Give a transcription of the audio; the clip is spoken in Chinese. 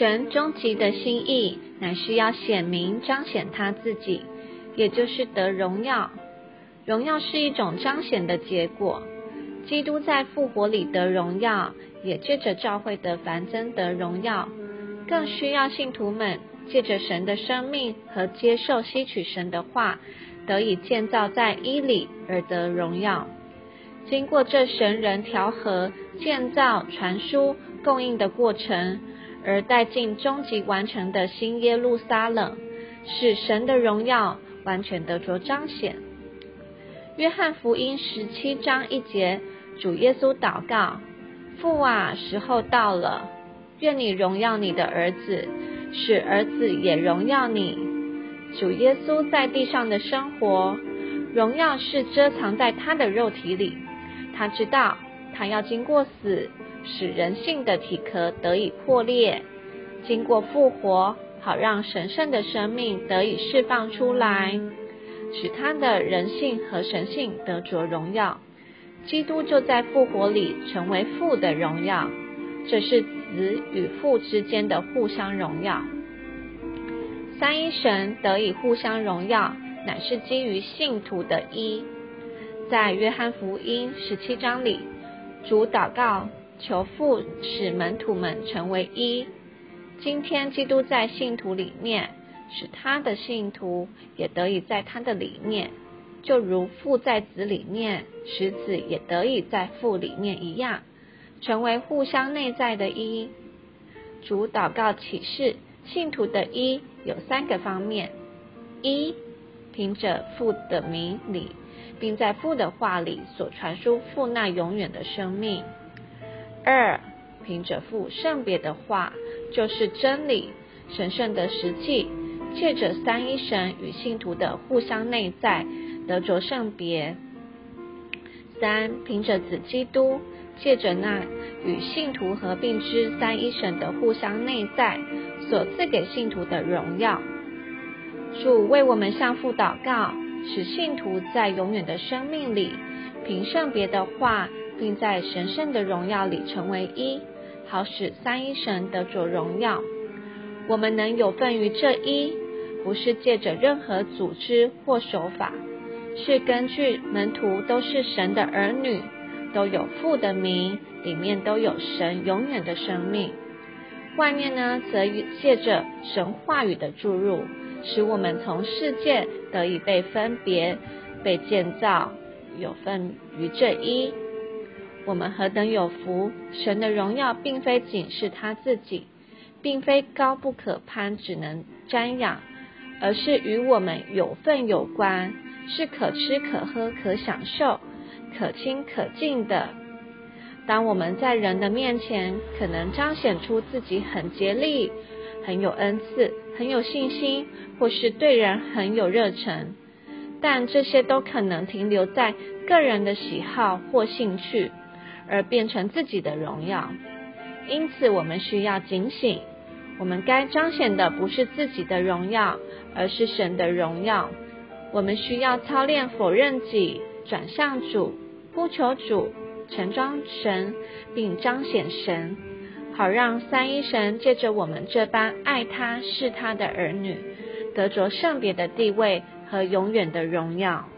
神终极的心意，乃是要显明彰显他自己，也就是得荣耀。荣耀是一种彰显的结果。基督在复活里得荣耀，也借着教会的繁增得荣耀。更需要信徒们借着神的生命和接受吸取神的话，得以建造在伊里而得荣耀。经过这神人调和、建造、传输、供应的过程。而带进终极完成的新耶路撒冷，使神的荣耀完全得着彰显。约翰福音十七章一节，主耶稣祷告：“父啊，时候到了，愿你荣耀你的儿子，使儿子也荣耀你。”主耶稣在地上的生活，荣耀是遮藏在他的肉体里。他知道，他要经过死。使人性的体壳得以破裂，经过复活，好让神圣的生命得以释放出来，使他的人性和神性得着荣耀。基督就在复活里成为父的荣耀，这是子与父之间的互相荣耀。三一神得以互相荣耀，乃是基于信徒的一。在约翰福音十七章里，主祷告。求父使门徒们成为一。今天基督在信徒里面，使他的信徒也得以在他的里面，就如父在子里面，使子也得以在父里面一样，成为互相内在的一。主祷告启示信徒的一有三个方面：一，凭着父的名里，并在父的话里所传输父那永远的生命。二，凭着父圣别的话，就是真理、神圣的实际，借着三一神与信徒的互相内在，得着圣别。三，凭着子基督，借着那与信徒合并之三一神的互相内在，所赐给信徒的荣耀。主为我们向父祷告，使信徒在永远的生命里，凭圣别的话。并在神圣的荣耀里成为一，好使三一神得着荣耀。我们能有份于这一，不是借着任何组织或手法，是根据门徒都是神的儿女，都有父的名，里面都有神永远的生命。外面呢，则借着神话语的注入，使我们从世界得以被分别、被建造，有份于这一。我们何等有福！神的荣耀并非仅是他自己，并非高不可攀，只能瞻仰，而是与我们有份有关，是可吃可喝可享受、可亲可敬的。当我们在人的面前，可能彰显出自己很竭力、很有恩赐、很有信心，或是对人很有热忱，但这些都可能停留在个人的喜好或兴趣。而变成自己的荣耀，因此我们需要警醒。我们该彰显的不是自己的荣耀，而是神的荣耀。我们需要操练否认己，转向主，呼求主，盛装神，并彰显神，好让三一神借着我们这般爱他是他的儿女，得着圣别的地位和永远的荣耀。